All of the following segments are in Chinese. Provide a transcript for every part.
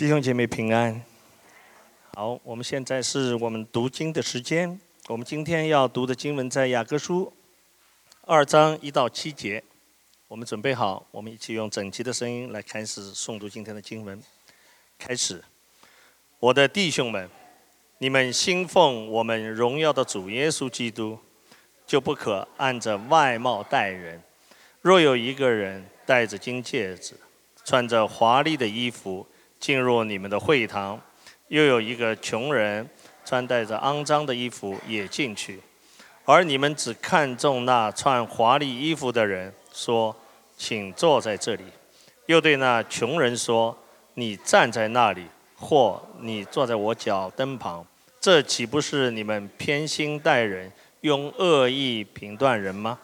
弟兄姐妹平安。好，我们现在是我们读经的时间。我们今天要读的经文在雅各书二章一到七节。我们准备好，我们一起用整齐的声音来开始诵读今天的经文。开始，我的弟兄们，你们信奉我们荣耀的主耶稣基督，就不可按着外貌待人。若有一个人戴着金戒指，穿着华丽的衣服进入你们的会堂，又有一个穷人穿戴着肮脏的衣服也进去，而你们只看重那穿华丽衣服的人，说。请坐在这里，又对那穷人说：“你站在那里，或你坐在我脚灯旁，这岂不是你们偏心待人，用恶意评断人吗？”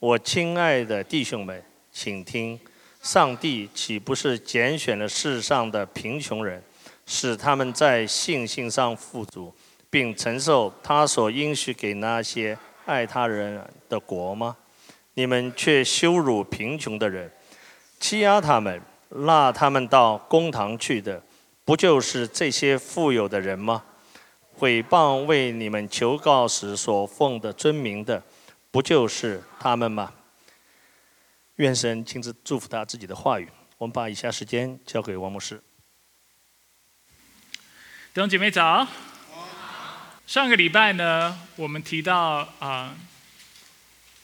我亲爱的弟兄们，请听：上帝岂不是拣选了世上的贫穷人，使他们在信心上富足，并承受他所应许给那些爱他人的国吗？你们却羞辱贫穷的人，欺压他们，拉他们到公堂去的，不就是这些富有的人吗？诽谤为你们求告时所奉的尊名的，不就是他们吗？愿神亲自祝福他自己的话语。我们把以下时间交给王牧师。弟兄姐妹早。上个礼拜呢，我们提到啊。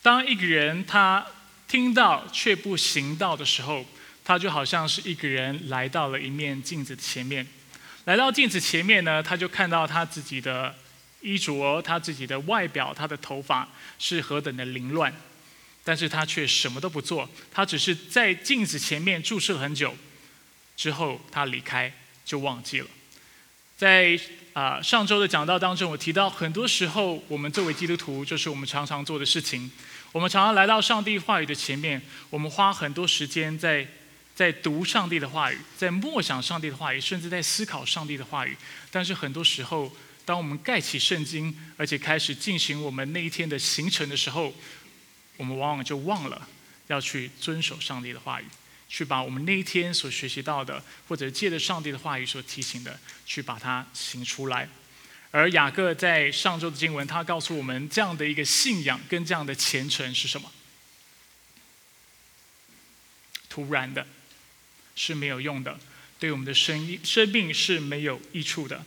当一个人他听到却不行道的时候，他就好像是一个人来到了一面镜子前面，来到镜子前面呢，他就看到他自己的衣着、他自己的外表、他的头发是何等的凌乱，但是他却什么都不做，他只是在镜子前面注视很久，之后他离开就忘记了。在啊上周的讲道当中，我提到很多时候我们作为基督徒，就是我们常常做的事情。我们常常来到上帝话语的前面，我们花很多时间在在读上帝的话语，在默想上帝的话语，甚至在思考上帝的话语。但是很多时候，当我们盖起圣经，而且开始进行我们那一天的行程的时候，我们往往就忘了要去遵守上帝的话语，去把我们那一天所学习到的，或者借着上帝的话语所提醒的，去把它行出来。而雅各在上周的经文，他告诉我们这样的一个信仰跟这样的虔诚是什么？突然的，是没有用的，对我们的生生命是没有益处的。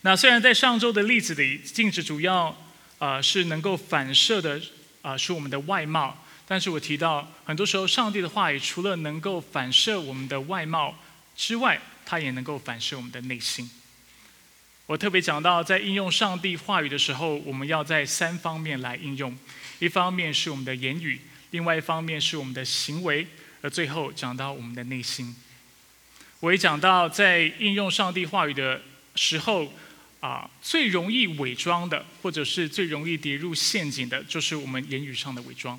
那虽然在上周的例子里，镜子主要啊是能够反射的啊是我们的外貌，但是我提到很多时候，上帝的话语除了能够反射我们的外貌之外，它也能够反射我们的内心。我特别讲到，在应用上帝话语的时候，我们要在三方面来应用：一方面是我们的言语，另外一方面是我们的行为，而最后讲到我们的内心。我也讲到，在应用上帝话语的时候，啊，最容易伪装的，或者是最容易跌入陷阱的，就是我们言语上的伪装。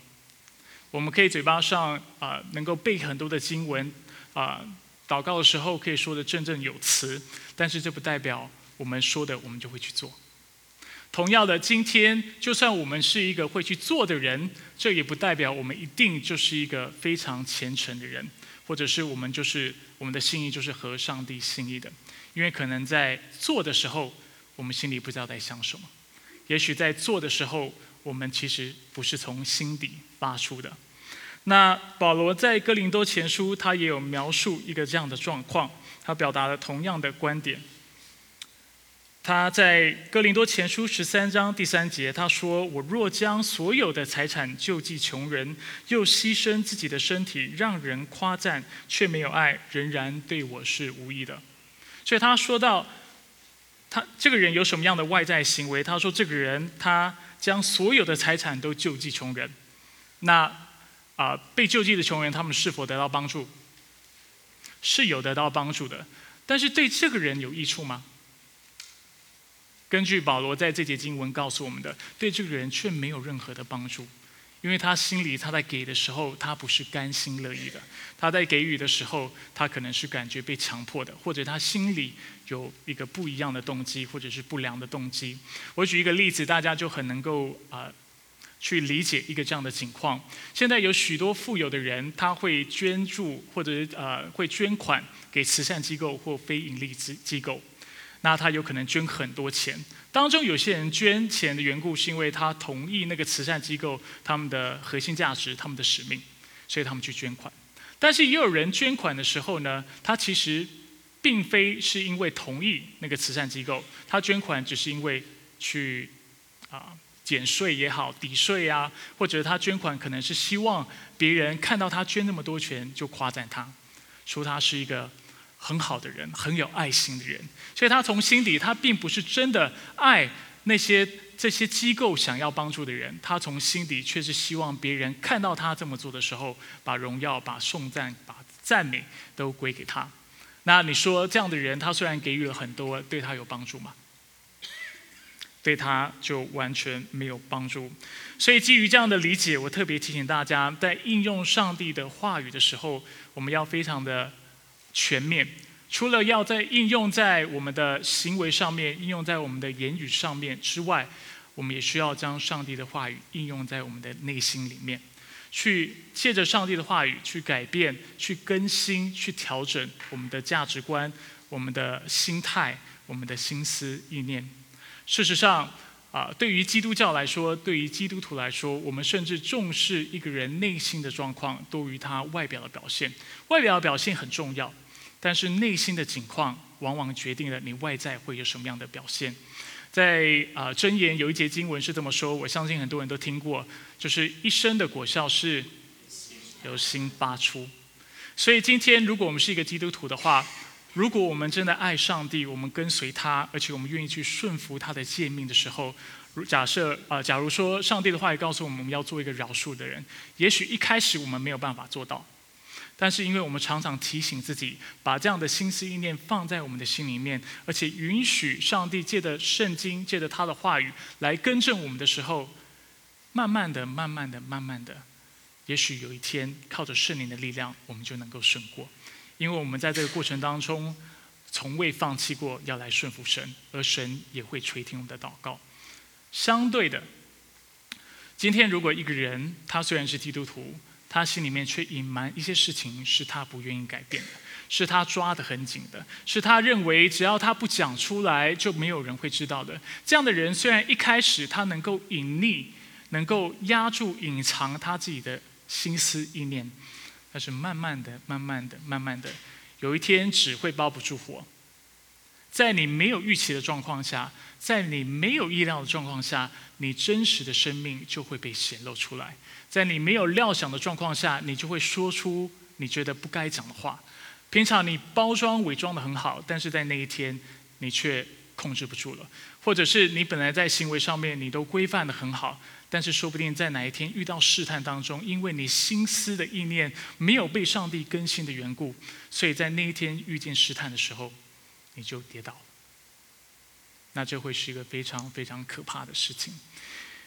我们可以嘴巴上啊，能够背很多的经文，啊，祷告的时候可以说的振振有词，但是这不代表。我们说的，我们就会去做。同样的，今天就算我们是一个会去做的人，这也不代表我们一定就是一个非常虔诚的人，或者是我们就是我们的心意就是合上帝心意的。因为可能在做的时候，我们心里不知道在想什么；也许在做的时候，我们其实不是从心底发出的。那保罗在哥林多前书，他也有描述一个这样的状况，他表达了同样的观点。他在哥林多前书十三章第三节，他说：“我若将所有的财产救济穷人，又牺牲自己的身体让人夸赞，却没有爱，仍然对我是无益的。”所以他说到，他这个人有什么样的外在行为？他说：“这个人他将所有的财产都救济穷人。”那啊，被救济的穷人，他们是否得到帮助？是有得到帮助的，但是对这个人有益处吗？根据保罗在这节经文告诉我们的，对这个人却没有任何的帮助，因为他心里他在给的时候，他不是甘心乐意的；他在给予的时候，他可能是感觉被强迫的，或者他心里有一个不一样的动机，或者是不良的动机。我举一个例子，大家就很能够啊去理解一个这样的情况。现在有许多富有的人，他会捐助或者呃会捐款给慈善机构或非盈利机机构，那他有可能捐很多钱。当中有些人捐钱的缘故，是因为他同意那个慈善机构他们的核心价值、他们的使命，所以他们去捐款。但是也有人捐款的时候呢，他其实。并非是因为同意那个慈善机构，他捐款只是因为去啊减税也好，抵税啊，或者他捐款可能是希望别人看到他捐那么多钱就夸赞他，说他是一个很好的人，很有爱心的人。所以他从心底，他并不是真的爱那些这些机构想要帮助的人，他从心底却是希望别人看到他这么做的时候，把荣耀、把颂赞、把赞美都归给他。那你说这样的人，他虽然给予了很多，对他有帮助吗？对他就完全没有帮助。所以基于这样的理解，我特别提醒大家，在应用上帝的话语的时候，我们要非常的全面。除了要在应用在我们的行为上面、应用在我们的言语上面之外，我们也需要将上帝的话语应用在我们的内心里面。去借着上帝的话语去改变、去更新、去调整我们的价值观、我们的心态、我们的心思意念。事实上，啊，对于基督教来说，对于基督徒来说，我们甚至重视一个人内心的状况多于他外表的表现。外表的表现很重要，但是内心的情况往往决定了你外在会有什么样的表现。在啊，箴言有一节经文是这么说，我相信很多人都听过，就是一生的果效是由心发出。所以今天，如果我们是一个基督徒的话，如果我们真的爱上帝，我们跟随他，而且我们愿意去顺服他的诫命的时候，如假设啊，假如说上帝的话语告诉我们，我们要做一个饶恕的人，也许一开始我们没有办法做到。但是，因为我们常常提醒自己，把这样的心思意念放在我们的心里面，而且允许上帝借着圣经、借着他的话语来更正我们的时候，慢慢的、慢慢的、慢慢的，也许有一天靠着圣灵的力量，我们就能够胜过。因为我们在这个过程当中，从未放弃过要来顺服神，而神也会垂听我们的祷告。相对的，今天如果一个人他虽然是基督徒，他心里面却隐瞒一些事情，是他不愿意改变的，是他抓得很紧的，是他认为只要他不讲出来，就没有人会知道的。这样的人虽然一开始他能够隐匿，能够压住、隐藏他自己的心思意念，但是慢慢的、慢慢的、慢慢的，有一天纸会包不住火。在你没有预期的状况下，在你没有意料的状况下，你真实的生命就会被显露出来。在你没有料想的状况下，你就会说出你觉得不该讲的话。平常你包装伪装的很好，但是在那一天你却控制不住了。或者是你本来在行为上面你都规范的很好，但是说不定在哪一天遇到试探当中，因为你心思的意念没有被上帝更新的缘故，所以在那一天遇见试探的时候，你就跌倒。那这会是一个非常非常可怕的事情。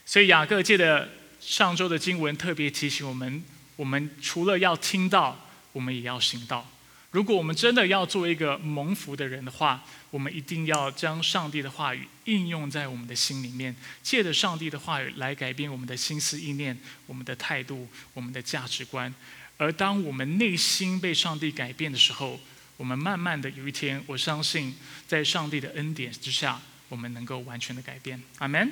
所以雅各借的。上周的经文特别提醒我们：我们除了要听到，我们也要行道。如果我们真的要做一个蒙福的人的话，我们一定要将上帝的话语应用在我们的心里面，借着上帝的话语来改变我们的心思意念、我们的态度、我们的价值观。而当我们内心被上帝改变的时候，我们慢慢的有一天，我相信在上帝的恩典之下，我们能够完全的改变。阿门。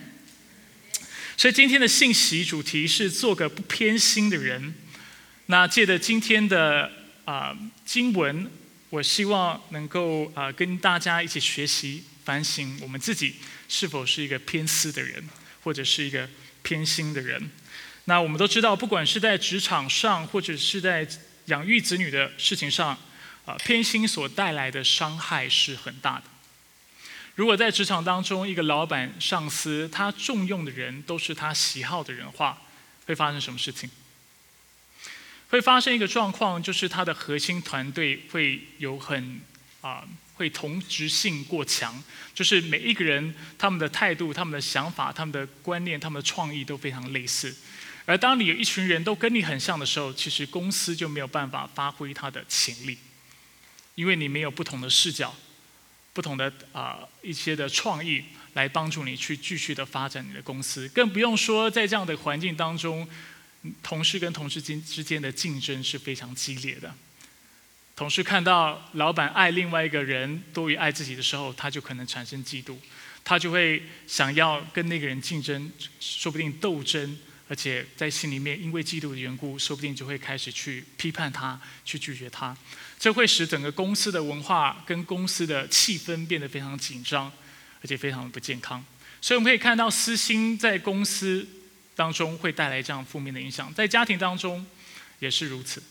所以今天的信息主题是做个不偏心的人。那借着今天的啊经文，我希望能够啊跟大家一起学习反省我们自己是否是一个偏私的人，或者是一个偏心的人。那我们都知道，不管是在职场上，或者是在养育子女的事情上，啊偏心所带来的伤害是很大的。如果在职场当中，一个老板、上司他重用的人都是他喜好的人话，会发生什么事情？会发生一个状况，就是他的核心团队会有很啊，会同质性过强，就是每一个人他们的态度、他们的想法、他们的观念、他们的创意都非常类似。而当你有一群人都跟你很像的时候，其实公司就没有办法发挥它的潜力，因为你没有不同的视角。不同的啊一些的创意，来帮助你去继续的发展你的公司。更不用说在这样的环境当中，同事跟同事间之间的竞争是非常激烈的。同事看到老板爱另外一个人多于爱自己的时候，他就可能产生嫉妒，他就会想要跟那个人竞争，说不定斗争，而且在心里面因为嫉妒的缘故，说不定就会开始去批判他，去拒绝他。这会使整个公司的文化跟公司的气氛变得非常紧张，而且非常的不健康。所以我们可以看到私心在公司当中会带来这样负面的影响，在家庭当中也是如此。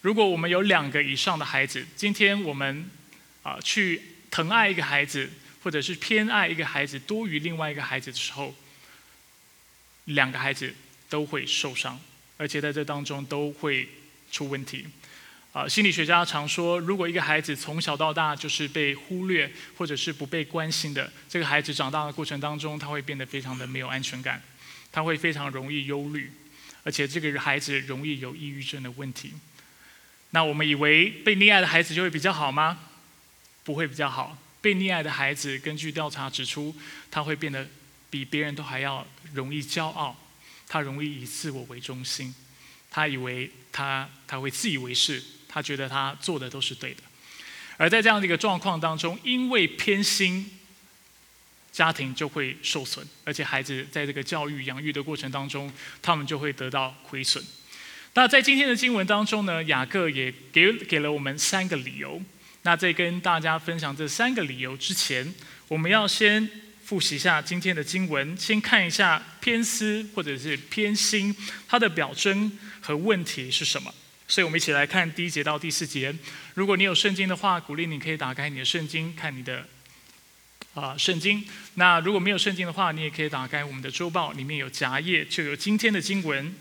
如果我们有两个以上的孩子，今天我们啊去疼爱一个孩子，或者是偏爱一个孩子多于另外一个孩子的时候，两个孩子都会受伤，而且在这当中都会出问题。啊，心理学家常说，如果一个孩子从小到大就是被忽略或者是不被关心的，这个孩子长大的过程当中，他会变得非常的没有安全感，他会非常容易忧虑，而且这个孩子容易有抑郁症的问题。那我们以为被溺爱的孩子就会比较好吗？不会比较好。被溺爱的孩子，根据调查指出，他会变得比别人都还要容易骄傲，他容易以自我为中心，他以为他他会自以为是，他觉得他做的都是对的。而在这样的一个状况当中，因为偏心，家庭就会受损，而且孩子在这个教育养育的过程当中，他们就会得到亏损。那在今天的经文当中呢，雅各也给给了我们三个理由。那在跟大家分享这三个理由之前，我们要先复习一下今天的经文，先看一下偏私或者是偏心它的表征和问题是什么。所以我们一起来看第一节到第四节。如果你有圣经的话，鼓励你可以打开你的圣经看你的啊圣经。那如果没有圣经的话，你也可以打开我们的周报，里面有夹页就有今天的经文。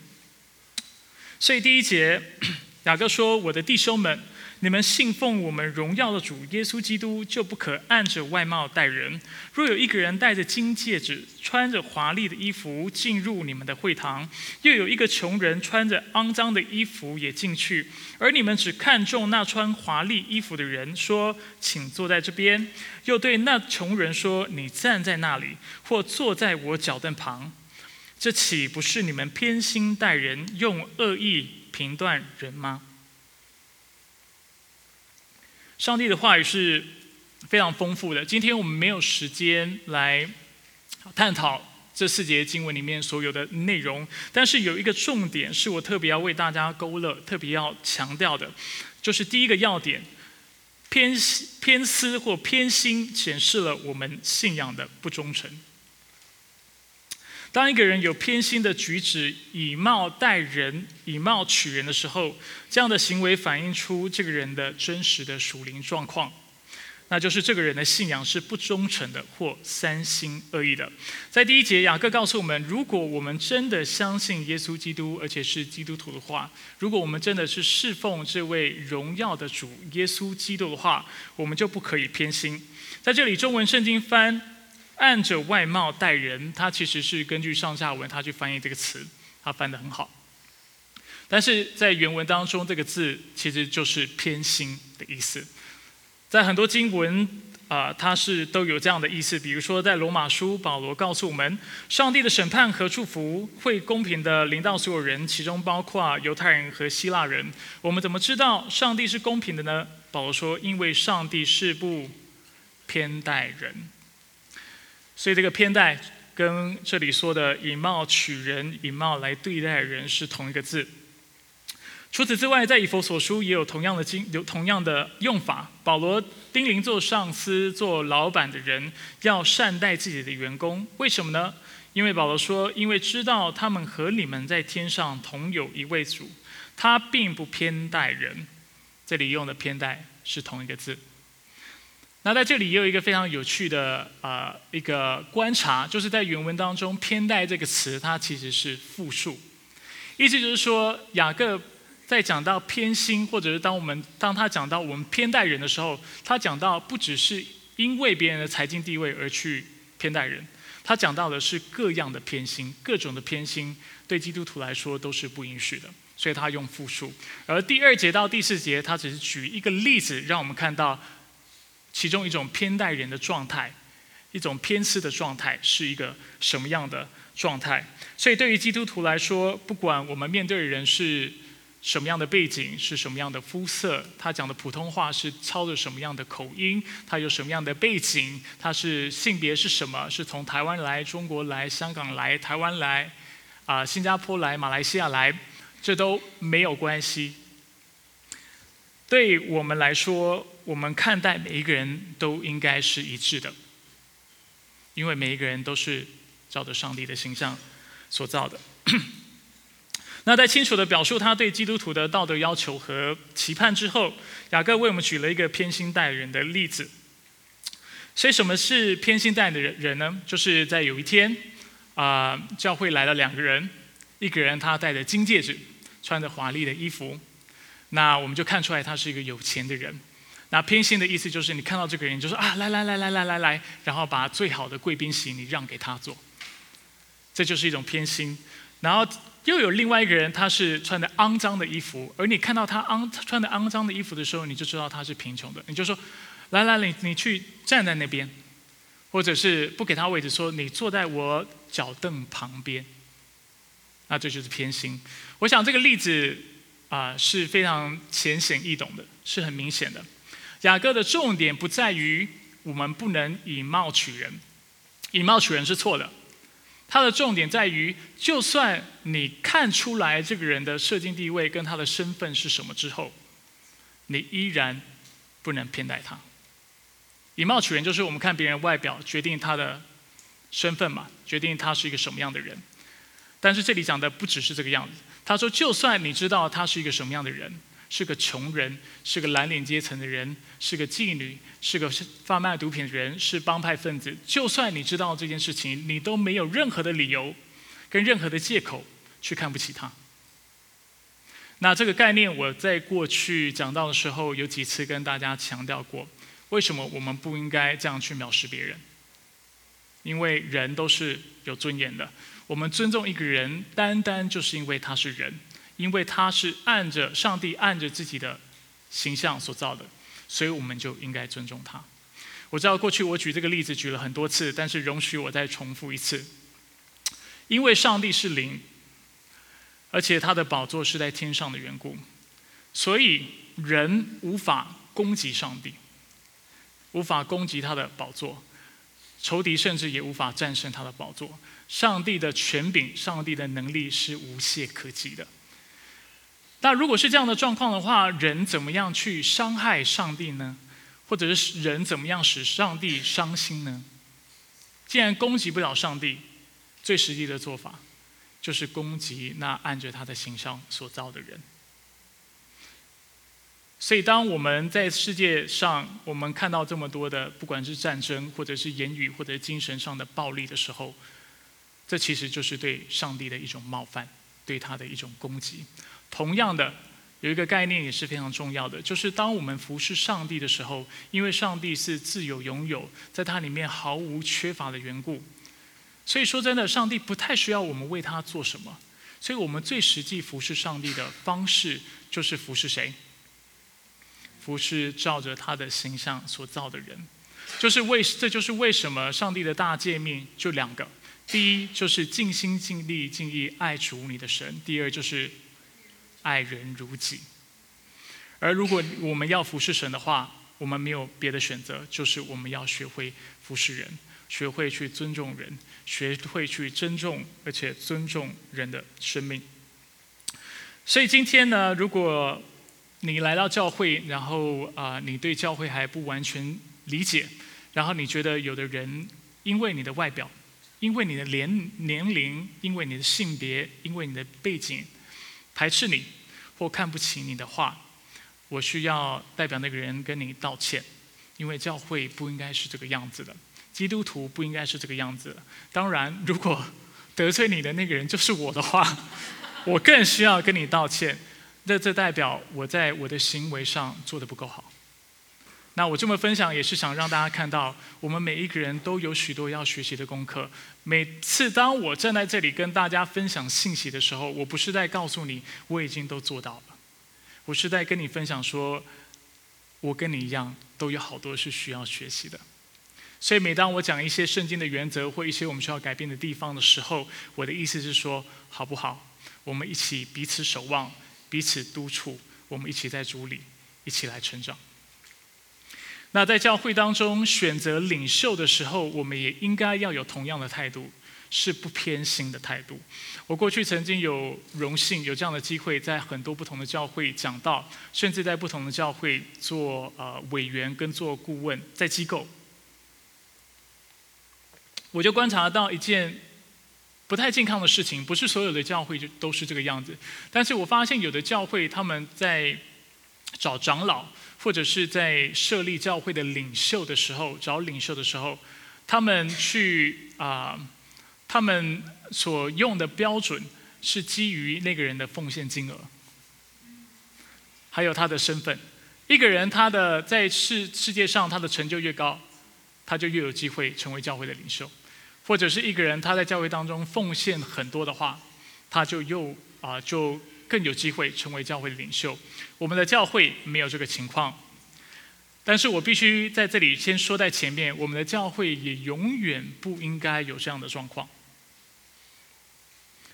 所以第一节，雅各说：“我的弟兄们，你们信奉我们荣耀的主耶稣基督，就不可按着外貌待人。若有一个人戴着金戒指，穿着华丽的衣服进入你们的会堂，又有一个穷人穿着肮脏的衣服也进去，而你们只看重那穿华丽衣服的人，说请坐在这边，又对那穷人说你站在那里，或坐在我脚凳旁。”这岂不是你们偏心待人，用恶意评断人吗？上帝的话语是非常丰富的。今天我们没有时间来探讨这四节经文里面所有的内容，但是有一个重点是我特别要为大家勾勒、特别要强调的，就是第一个要点：偏偏私或偏心显示了我们信仰的不忠诚。当一个人有偏心的举止，以貌待人、以貌取人的时候，这样的行为反映出这个人的真实的属灵状况，那就是这个人的信仰是不忠诚的或三心二意的。在第一节，雅各告诉我们，如果我们真的相信耶稣基督，而且是基督徒的话，如果我们真的是侍奉这位荣耀的主耶稣基督的话，我们就不可以偏心。在这里，中文圣经翻。按着外貌待人，他其实是根据上下文，他去翻译这个词，他翻得很好。但是在原文当中，这个字其实就是偏心的意思。在很多经文啊，它是都有这样的意思。比如说在罗马书，保罗告诉我们，上帝的审判和祝福会公平的临到所有人，其中包括犹太人和希腊人。我们怎么知道上帝是公平的呢？保罗说，因为上帝是不偏待人。所以这个偏待跟这里说的以貌取人、以貌来对待人是同一个字。除此之外，在以佛所书也有同样的经有同样的用法。保罗叮咛做上司、做老板的人要善待自己的员工，为什么呢？因为保罗说，因为知道他们和你们在天上同有一位主，他并不偏待人。这里用的偏待是同一个字。那在这里也有一个非常有趣的啊一个观察，就是在原文当中，“偏待”这个词它其实是复数，意思就是说，雅各在讲到偏心，或者是当我们当他讲到我们偏待人的时候，他讲到不只是因为别人的财经地位而去偏待人，他讲到的是各样的偏心，各种的偏心对基督徒来说都是不允许的，所以他用复数。而第二节到第四节，他只是举一个例子，让我们看到。其中一种偏待人的状态，一种偏私的状态，是一个什么样的状态？所以，对于基督徒来说，不管我们面对的人是什么样的背景，是什么样的肤色，他讲的普通话是操着什么样的口音，他有什么样的背景，他是性别是什么，是从台湾来、中国来、香港来、台湾来、啊新加坡来、马来西亚来，这都没有关系。对我们来说，我们看待每一个人都应该是一致的，因为每一个人都是照着上帝的形象所造的。那在清楚的表述他对基督徒的道德要求和期盼之后，雅各为我们举了一个偏心待人的例子。所以，什么是偏心待的人人呢？就是在有一天，啊，教会来了两个人，一个人他戴着金戒指，穿着华丽的衣服。那我们就看出来他是一个有钱的人。那偏心的意思就是，你看到这个人，就说啊，来来来来来来来，然后把最好的贵宾席你让给他坐，这就是一种偏心。然后又有另外一个人，他是穿的肮脏的衣服，而你看到他肮穿的肮脏的衣服的时候，你就知道他是贫穷的。你就说，来来，你你去站在那边，或者是不给他位置，说你坐在我脚凳旁边。那这就是偏心。我想这个例子。啊，是非常浅显易懂的，是很明显的。雅各的重点不在于我们不能以貌取人，以貌取人是错的。他的重点在于，就算你看出来这个人的社经地位跟他的身份是什么之后，你依然不能偏待他。以貌取人就是我们看别人外表决定他的身份嘛，决定他是一个什么样的人。但是这里讲的不只是这个样子。他说：“就算你知道他是一个什么样的人，是个穷人，是个蓝领阶层的人，是个妓女，是个贩卖毒品的人，是帮派分子，就算你知道这件事情，你都没有任何的理由，跟任何的借口去看不起他。那这个概念，我在过去讲到的时候，有几次跟大家强调过，为什么我们不应该这样去藐视别人？因为人都是有尊严的。”我们尊重一个人，单单就是因为他是人，因为他是按着上帝按着自己的形象所造的，所以我们就应该尊重他。我知道过去我举这个例子举了很多次，但是容许我再重复一次。因为上帝是灵，而且他的宝座是在天上的缘故，所以人无法攻击上帝，无法攻击他的宝座，仇敌甚至也无法战胜他的宝座。上帝的权柄，上帝的能力是无懈可击的。那如果是这样的状况的话，人怎么样去伤害上帝呢？或者是人怎么样使上帝伤心呢？既然攻击不了上帝，最实际的做法就是攻击那按着他的形象所造的人。所以，当我们在世界上，我们看到这么多的，不管是战争，或者是言语，或者精神上的暴力的时候，这其实就是对上帝的一种冒犯，对他的一种攻击。同样的，有一个概念也是非常重要的，就是当我们服侍上帝的时候，因为上帝是自有拥有，在他里面毫无缺乏的缘故，所以说真的，上帝不太需要我们为他做什么。所以我们最实际服侍上帝的方式，就是服侍谁？服侍照着他的形象所造的人，就是为这就是为什么上帝的大诫命就两个。第一就是尽心尽力尽意爱主你的神，第二就是爱人如己。而如果我们要服侍神的话，我们没有别的选择，就是我们要学会服侍人，学会去尊重人，学会去尊重而且尊重人的生命。所以今天呢，如果你来到教会，然后啊，你对教会还不完全理解，然后你觉得有的人因为你的外表，因为你的年年龄，因为你的性别，因为你的背景，排斥你或看不起你的话，我需要代表那个人跟你道歉，因为教会不应该是这个样子的，基督徒不应该是这个样子的。当然，如果得罪你的那个人就是我的话，我更需要跟你道歉。那这代表我在我的行为上做的不够好。那我这么分享也是想让大家看到，我们每一个人都有许多要学习的功课。每次当我站在这里跟大家分享信息的时候，我不是在告诉你我已经都做到了，我是在跟你分享说，我跟你一样，都有好多是需要学习的。所以每当我讲一些圣经的原则或一些我们需要改变的地方的时候，我的意思是说，好不好？我们一起彼此守望，彼此督促，我们一起在主里一起来成长。那在教会当中选择领袖的时候，我们也应该要有同样的态度，是不偏心的态度。我过去曾经有荣幸有这样的机会，在很多不同的教会讲道，甚至在不同的教会做呃委员跟做顾问，在机构，我就观察到一件不太健康的事情。不是所有的教会就都是这个样子，但是我发现有的教会他们在找长老。或者是在设立教会的领袖的时候，找领袖的时候，他们去啊，他们所用的标准是基于那个人的奉献金额，还有他的身份。一个人他的在世世界上他的成就越高，他就越有机会成为教会的领袖；或者是一个人他在教会当中奉献很多的话，他就又啊就。更有机会成为教会的领袖。我们的教会没有这个情况，但是我必须在这里先说在前面，我们的教会也永远不应该有这样的状况。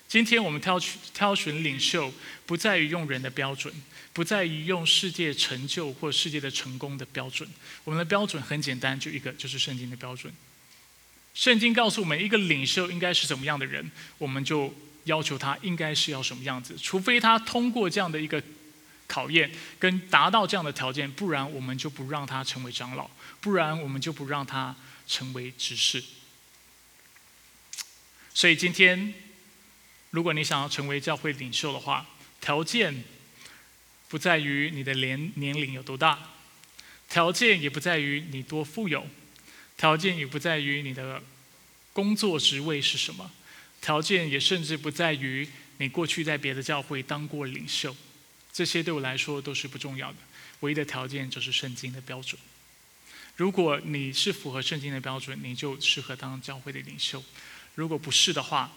今天我们挑选挑选领袖，不在于用人的标准，不在于用世界成就或世界的成功的标准。我们的标准很简单，就一个，就是圣经的标准。圣经告诉我们，一个领袖应该是怎么样的人，我们就。要求他应该是要什么样子？除非他通过这样的一个考验，跟达到这样的条件，不然我们就不让他成为长老，不然我们就不让他成为执事。所以今天，如果你想要成为教会领袖的话，条件不在于你的年年龄有多大，条件也不在于你多富有，条件也不在于你的工作职位是什么。条件也甚至不在于你过去在别的教会当过领袖，这些对我来说都是不重要的。唯一的条件就是圣经的标准。如果你是符合圣经的标准，你就适合当教会的领袖；如果不是的话，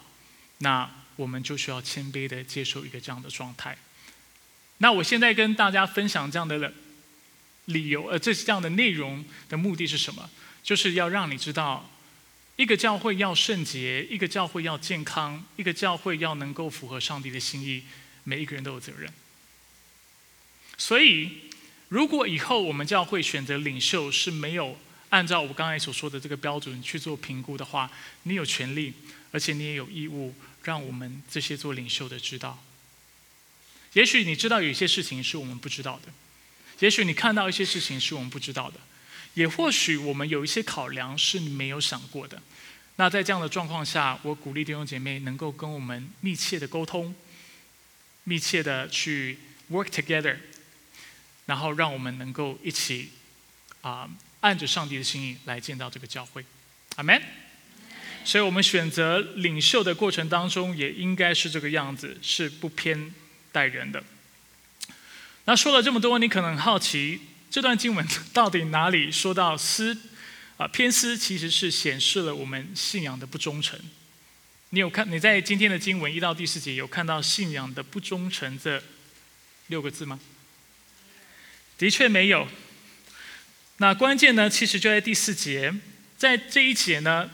那我们就需要谦卑的接受一个这样的状态。那我现在跟大家分享这样的理由，呃，这这样的内容的目的是什么？就是要让你知道。一个教会要圣洁，一个教会要健康，一个教会要能够符合上帝的心意，每一个人都有责任。所以，如果以后我们教会选择领袖是没有按照我刚才所说的这个标准去做评估的话，你有权利，而且你也有义务让我们这些做领袖的知道。也许你知道有一些事情是我们不知道的，也许你看到一些事情是我们不知道的。也或许我们有一些考量是你没有想过的。那在这样的状况下，我鼓励弟兄姐妹能够跟我们密切的沟通，密切的去 work together，然后让我们能够一起啊按着上帝的心意来见到这个教会。阿门。所以我们选择领袖的过程当中，也应该是这个样子，是不偏待人的。那说了这么多，你可能好奇。这段经文到底哪里说到私啊偏私，其实是显示了我们信仰的不忠诚。你有看你在今天的经文一到第四节有看到信仰的不忠诚这六个字吗？的确没有。那关键呢，其实就在第四节，在这一节呢，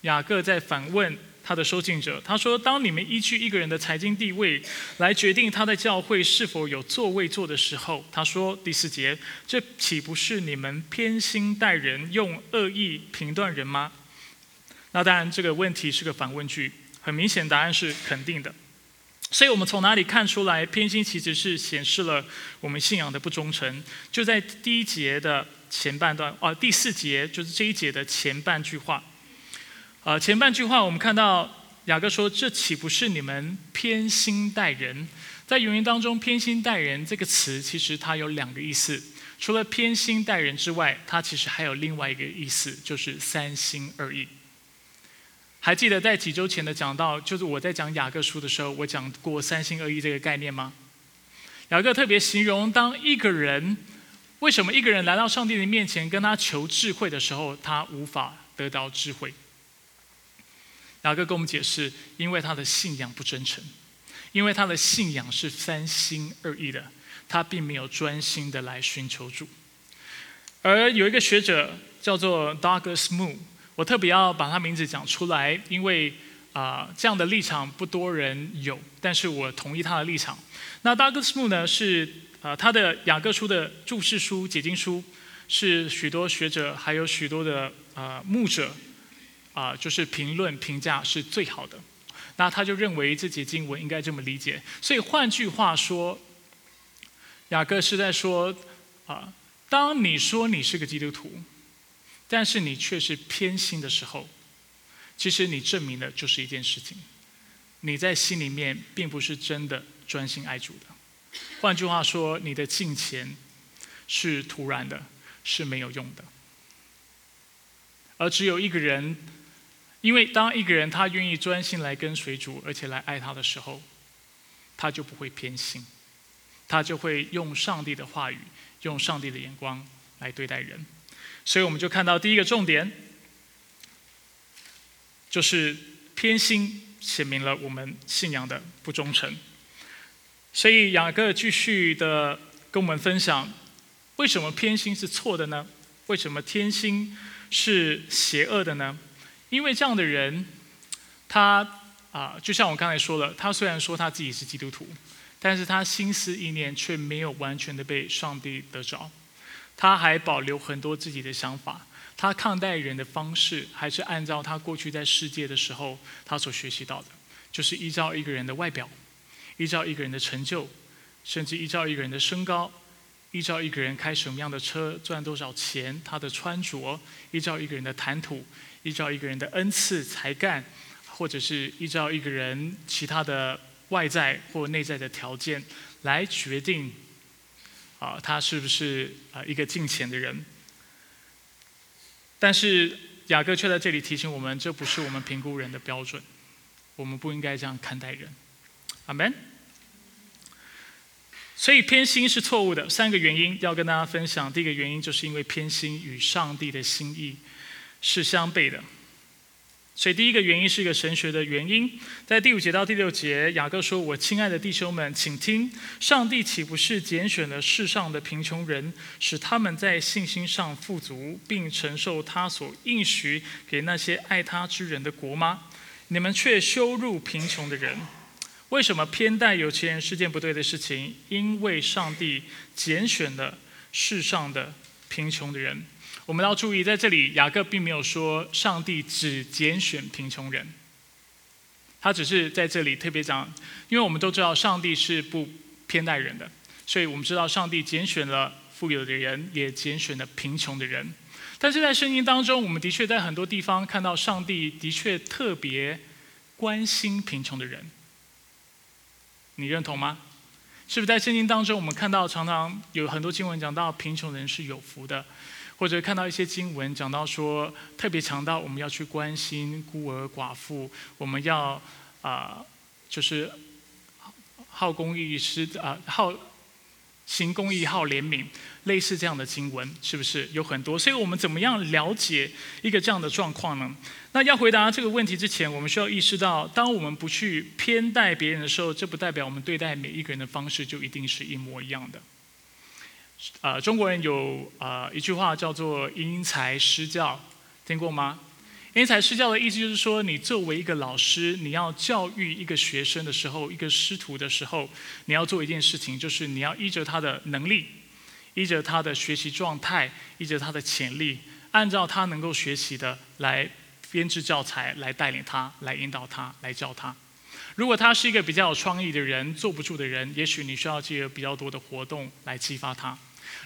雅各在反问。他的收信者他说：“当你们依据一个人的财经地位来决定他在教会是否有座位坐的时候，他说第四节，这岂不是你们偏心待人，用恶意评断人吗？那当然，这个问题是个反问句，很明显答案是肯定的。所以我们从哪里看出来偏心其实是显示了我们信仰的不忠诚？就在第一节的前半段，啊，第四节就是这一节的前半句话。”呃，前半句话我们看到雅各说：“这岂不是你们偏心待人？”在原文当中，“偏心待人”这个词其实它有两个意思。除了偏心待人之外，它其实还有另外一个意思，就是三心二意。还记得在几周前的讲到，就是我在讲雅各书的时候，我讲过三心二意这个概念吗？雅各特别形容，当一个人为什么一个人来到上帝的面前跟他求智慧的时候，他无法得到智慧。雅各跟我们解释，因为他的信仰不真诚，因为他的信仰是三心二意的，他并没有专心的来寻求主。而有一个学者叫做 Douglas Moo，我特别要把他名字讲出来，因为啊这样的立场不多人有，但是我同意他的立场。那 Douglas Moo 呢是啊他的雅各书的注释书解经书，是许多学者还有许多的啊牧者啊就是评论评价是最好的。那他就认为这节经文应该这么理解，所以换句话说，雅各是在说啊。当你说你是个基督徒，但是你却是偏心的时候，其实你证明的就是一件事情：你在心里面并不是真的专心爱主的。换句话说，你的敬虔是突然的，是没有用的。而只有一个人，因为当一个人他愿意专心来跟随主，而且来爱他的时候，他就不会偏心，他就会用上帝的话语。用上帝的眼光来对待人，所以我们就看到第一个重点，就是偏心显明了我们信仰的不忠诚。所以雅各继续的跟我们分享，为什么偏心是错的呢？为什么偏心是邪恶的呢？因为这样的人，他啊，就像我刚才说了，他虽然说他自己是基督徒。但是他心思意念却没有完全的被上帝得着，他还保留很多自己的想法，他看待人的方式还是按照他过去在世界的时候他所学习到的，就是依照一个人的外表，依照一个人的成就，甚至依照一个人的身高，依照一个人开什么样的车赚多少钱，他的穿着，依照一个人的谈吐，依照一个人的恩赐才干，或者是依照一个人其他的。外在或内在的条件来决定，啊，他是不是啊一个敬虔的人？但是雅各却在这里提醒我们，这不是我们评估人的标准，我们不应该这样看待人。阿门。所以偏心是错误的，三个原因要跟大家分享。第一个原因就是因为偏心与上帝的心意是相悖的。所以第一个原因是一个神学的原因，在第五节到第六节，雅各说：“我亲爱的弟兄们，请听，上帝岂不是拣选了世上的贫穷人，使他们在信心上富足，并承受他所应许给那些爱他之人的国吗？你们却羞辱贫穷的人，为什么偏待有钱人是件不对的事情？因为上帝拣选了世上的贫穷的人。”我们要注意，在这里雅各并没有说上帝只拣选贫穷人，他只是在这里特别讲，因为我们都知道上帝是不偏待人的，所以我们知道上帝拣选了富有的人，也拣选了贫穷的人。但是在圣经当中，我们的确在很多地方看到上帝的确特别关心贫穷的人，你认同吗？是不是在圣经当中，我们看到常常有很多经文讲到贫穷人是有福的？或者看到一些经文讲到说，特别强调我们要去关心孤儿寡妇，我们要啊，就是好公益是啊，好行公益，好怜悯，类似这样的经文，是不是有很多？所以我们怎么样了解一个这样的状况呢？那要回答这个问题之前，我们需要意识到，当我们不去偏待别人的时候，这不代表我们对待每一个人的方式就一定是一模一样的。呃，中国人有呃一句话叫做“因材施教”，听过吗？“因材施教”的意思就是说，你作为一个老师，你要教育一个学生的时候，一个师徒的时候，你要做一件事情，就是你要依着他的能力，依着他的学习状态，依着他的潜力，按照他能够学习的来编制教材，来带领他，来引导他，来教他。如果他是一个比较有创意的人，坐不住的人，也许你需要借比较多的活动来激发他。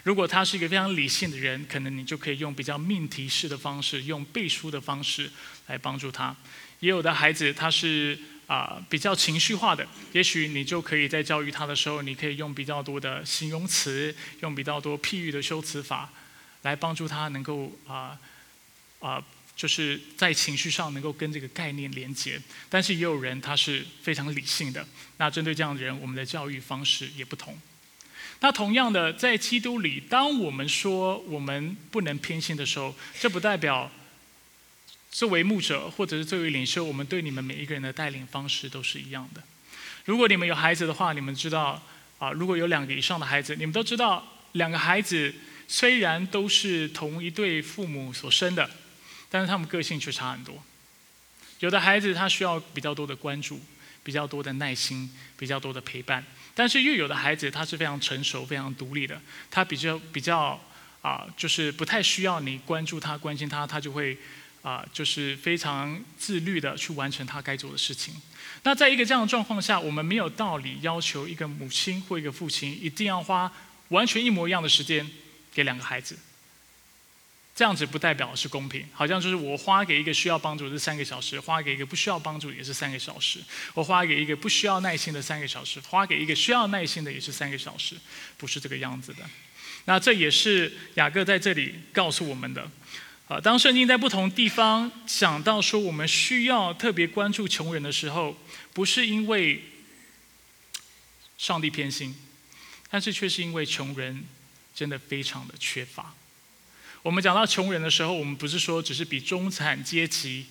如果他是一个非常理性的人，可能你就可以用比较命题式的方式，用背书的方式来帮助他。也有的孩子他是啊比较情绪化的，也许你就可以在教育他的时候，你可以用比较多的形容词，用比较多譬喻的修辞法，来帮助他能够啊啊就是在情绪上能够跟这个概念连接。但是也有人他是非常理性的，那针对这样的人，我们的教育方式也不同。那同样的，在基督里，当我们说我们不能偏心的时候，这不代表作为牧者或者是作为领袖，我们对你们每一个人的带领方式都是一样的。如果你们有孩子的话，你们知道啊，如果有两个以上的孩子，你们都知道，两个孩子虽然都是同一对父母所生的，但是他们个性却差很多。有的孩子他需要比较多的关注，比较多的耐心，比较多的陪伴；但是又有的孩子他是非常成熟、非常独立的，他比较比较啊，就是不太需要你关注他、关心他，他就会啊，就是非常自律的去完成他该做的事情。那在一个这样的状况下，我们没有道理要求一个母亲或一个父亲一定要花完全一模一样的时间给两个孩子。这样子不代表是公平，好像就是我花给一个需要帮助是三个小时，花给一个不需要帮助也是三个小时；我花给一个不需要耐心的三个小时，花给一个需要耐心的也是三个小时，不是这个样子的。那这也是雅各在这里告诉我们的。啊，当圣经在不同地方讲到说我们需要特别关注穷人的时候，不是因为上帝偏心，但是却是因为穷人真的非常的缺乏。我们讲到穷人的时候，我们不是说只是比中产阶级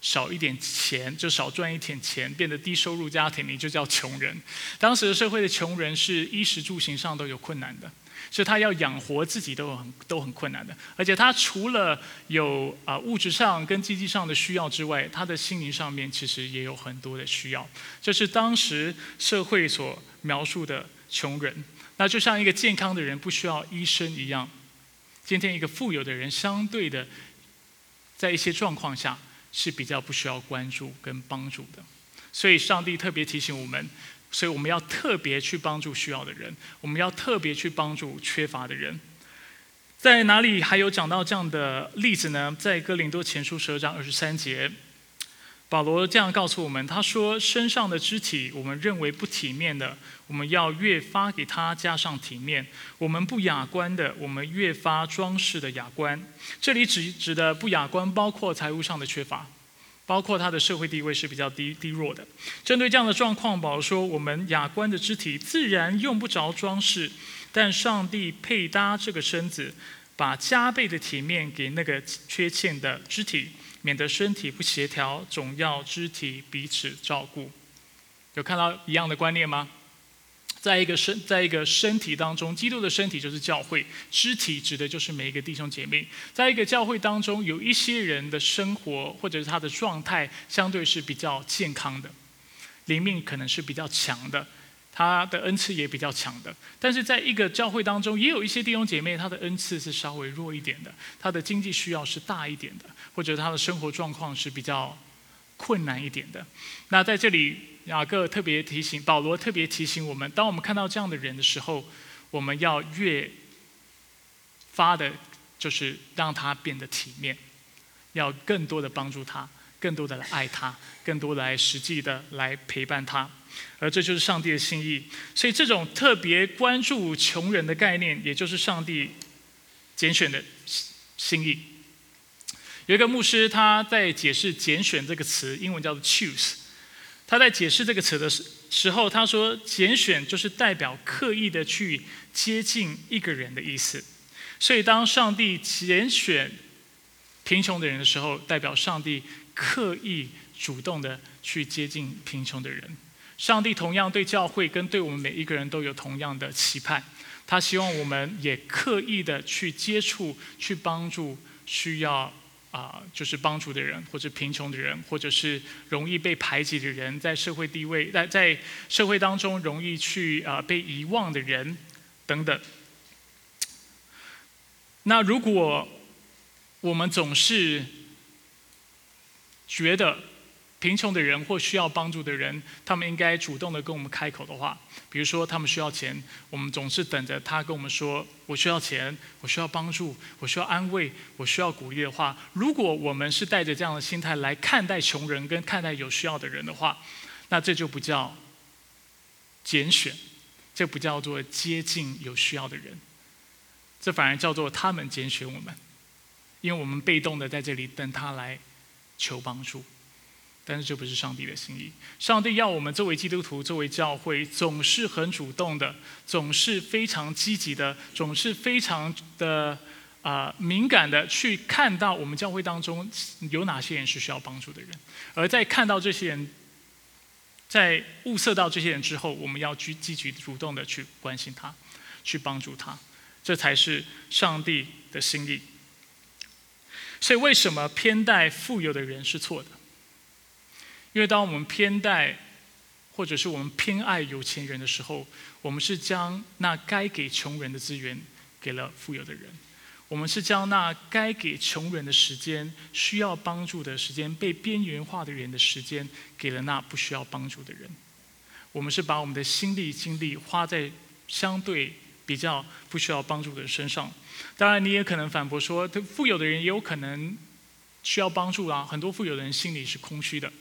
少一点钱，就少赚一点钱，变得低收入家庭，你就叫穷人。当时的社会的穷人是衣食住行上都有困难的，是他要养活自己都很都很困难的，而且他除了有啊物质上跟经济上的需要之外，他的心灵上面其实也有很多的需要。这是当时社会所描述的穷人，那就像一个健康的人不需要医生一样。今天一个富有的人，相对的，在一些状况下是比较不需要关注跟帮助的，所以上帝特别提醒我们，所以我们要特别去帮助需要的人，我们要特别去帮助缺乏的人。在哪里还有讲到这样的例子呢？在哥林多前书十二章二十三节。保罗这样告诉我们：“他说，身上的肢体，我们认为不体面的，我们要越发给他加上体面；我们不雅观的，我们越发装饰的雅观。这里指指的不雅观，包括财务上的缺乏，包括他的社会地位是比较低低弱的。针对这样的状况，保罗说：我们雅观的肢体自然用不着装饰，但上帝配搭这个身子，把加倍的体面给那个缺欠的肢体。”免得身体不协调，总要肢体彼此照顾。有看到一样的观念吗？在一个身，在一个身体当中，基督的身体就是教会，肢体指的就是每一个弟兄姐妹。在一个教会当中，有一些人的生活或者是他的状态，相对是比较健康的，灵命可能是比较强的。他的恩赐也比较强的，但是在一个教会当中，也有一些弟兄姐妹，他的恩赐是稍微弱一点的，他的经济需要是大一点的，或者他的生活状况是比较困难一点的。那在这里，雅各特别提醒，保罗特别提醒我们，当我们看到这样的人的时候，我们要越发的，就是让他变得体面，要更多的帮助他，更多的来爱他，更多的来实际的来陪伴他。而这就是上帝的心意，所以这种特别关注穷人的概念，也就是上帝拣选的心意。有一个牧师他在解释“拣选”这个词，英文叫做 “choose”。他在解释这个词的时时候，他说：“拣选就是代表刻意的去接近一个人的意思。”所以，当上帝拣选贫穷的人的时候，代表上帝刻意主动的去接近贫穷的人。上帝同样对教会跟对我们每一个人都有同样的期盼，他希望我们也刻意的去接触、去帮助需要啊，就是帮助的人，或者贫穷的人，或者是容易被排挤的人，在社会地位在在社会当中容易去啊被遗忘的人等等。那如果我们总是觉得，贫穷的人或需要帮助的人，他们应该主动的跟我们开口的话，比如说他们需要钱，我们总是等着他跟我们说：“我需要钱，我需要帮助，我需要安慰，我需要鼓励。”的话，如果我们是带着这样的心态来看待穷人跟看待有需要的人的话，那这就不叫拣选，这不叫做接近有需要的人，这反而叫做他们拣选我们，因为我们被动的在这里等他来求帮助。但是这不是上帝的心意。上帝要我们作为基督徒、作为教会，总是很主动的，总是非常积极的，总是非常的啊敏感的去看到我们教会当中有哪些人是需要帮助的人。而在看到这些人，在物色到这些人之后，我们要去积极主动的去关心他，去帮助他。这才是上帝的心意。所以，为什么偏待富有的人是错的？因为当我们偏待，或者是我们偏爱有钱人的时候，我们是将那该给穷人的资源给了富有的人；我们是将那该给穷人的时间、需要帮助的时间、被边缘化的人的时间，给了那不需要帮助的人。我们是把我们的心力、精力花在相对比较不需要帮助的人身上。当然，你也可能反驳说，富有的人也有可能需要帮助啊。很多富有的人心里是空虚的。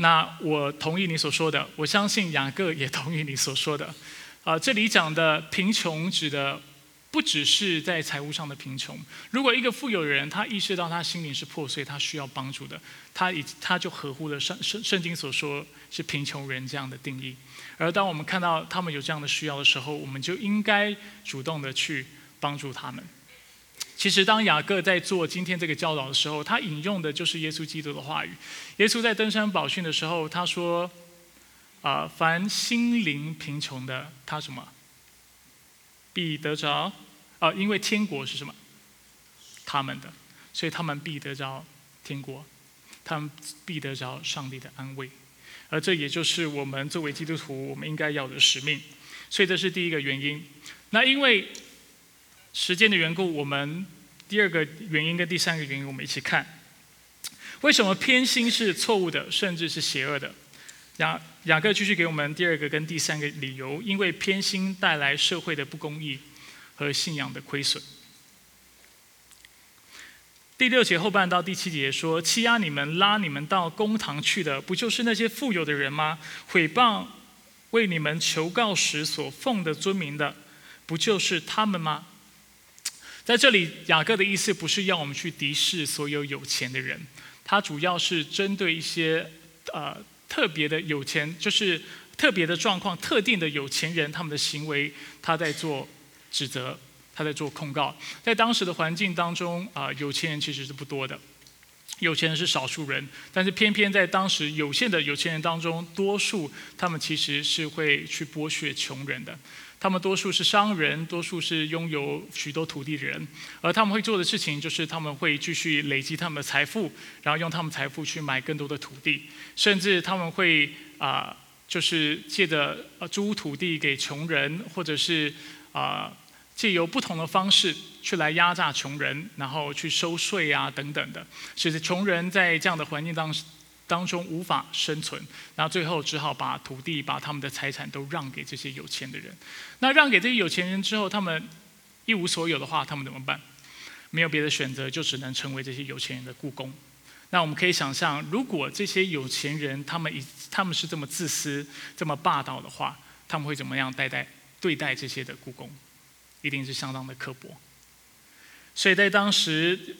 那我同意你所说的，我相信雅各也同意你所说的。啊，这里讲的贫穷指的不只是在财务上的贫穷。如果一个富有人他意识到他心灵是破碎，他需要帮助的，他已他就合乎了圣圣圣经所说是贫穷人这样的定义。而当我们看到他们有这样的需要的时候，我们就应该主动的去帮助他们。其实，当雅各在做今天这个教导的时候，他引用的就是耶稣基督的话语。耶稣在登山宝训的时候，他说：“啊，凡心灵贫穷的，他什么必得着？啊，因为天国是什么？他们的，所以他们必得着天国，他们必得着上帝的安慰。而这也就是我们作为基督徒，我们应该要的使命。所以，这是第一个原因。那因为。时间的缘故，我们第二个原因跟第三个原因，我们一起看。为什么偏心是错误的，甚至是邪恶的？雅雅各继续给我们第二个跟第三个理由：因为偏心带来社会的不公义和信仰的亏损。第六节后半到第七节说：欺压你们、拉你们到公堂去的，不就是那些富有的人吗？毁谤为你们求告时所奉的尊名的，不就是他们吗？在这里，雅各的意思不是要我们去敌视所有有钱的人，他主要是针对一些呃特别的有钱，就是特别的状况、特定的有钱人他们的行为，他在做指责，他在做控告。在当时的环境当中啊，有钱人其实是不多的，有钱人是少数人，但是偏偏在当时有限的有钱人当中，多数他们其实是会去剥削穷人的。他们多数是商人，多数是拥有许多土地的人，而他们会做的事情就是他们会继续累积他们的财富，然后用他们财富去买更多的土地，甚至他们会啊，就是借着租土地给穷人，或者是啊借由不同的方式去来压榨穷人，然后去收税啊等等的，使得穷人在这样的环境当。当中无法生存，然后最后只好把土地、把他们的财产都让给这些有钱的人。那让给这些有钱人之后，他们一无所有的话，他们怎么办？没有别的选择，就只能成为这些有钱人的雇工。那我们可以想象，如果这些有钱人他们以他们是这么自私、这么霸道的话，他们会怎么样待待对待这些的雇工？一定是相当的刻薄。所以在当时，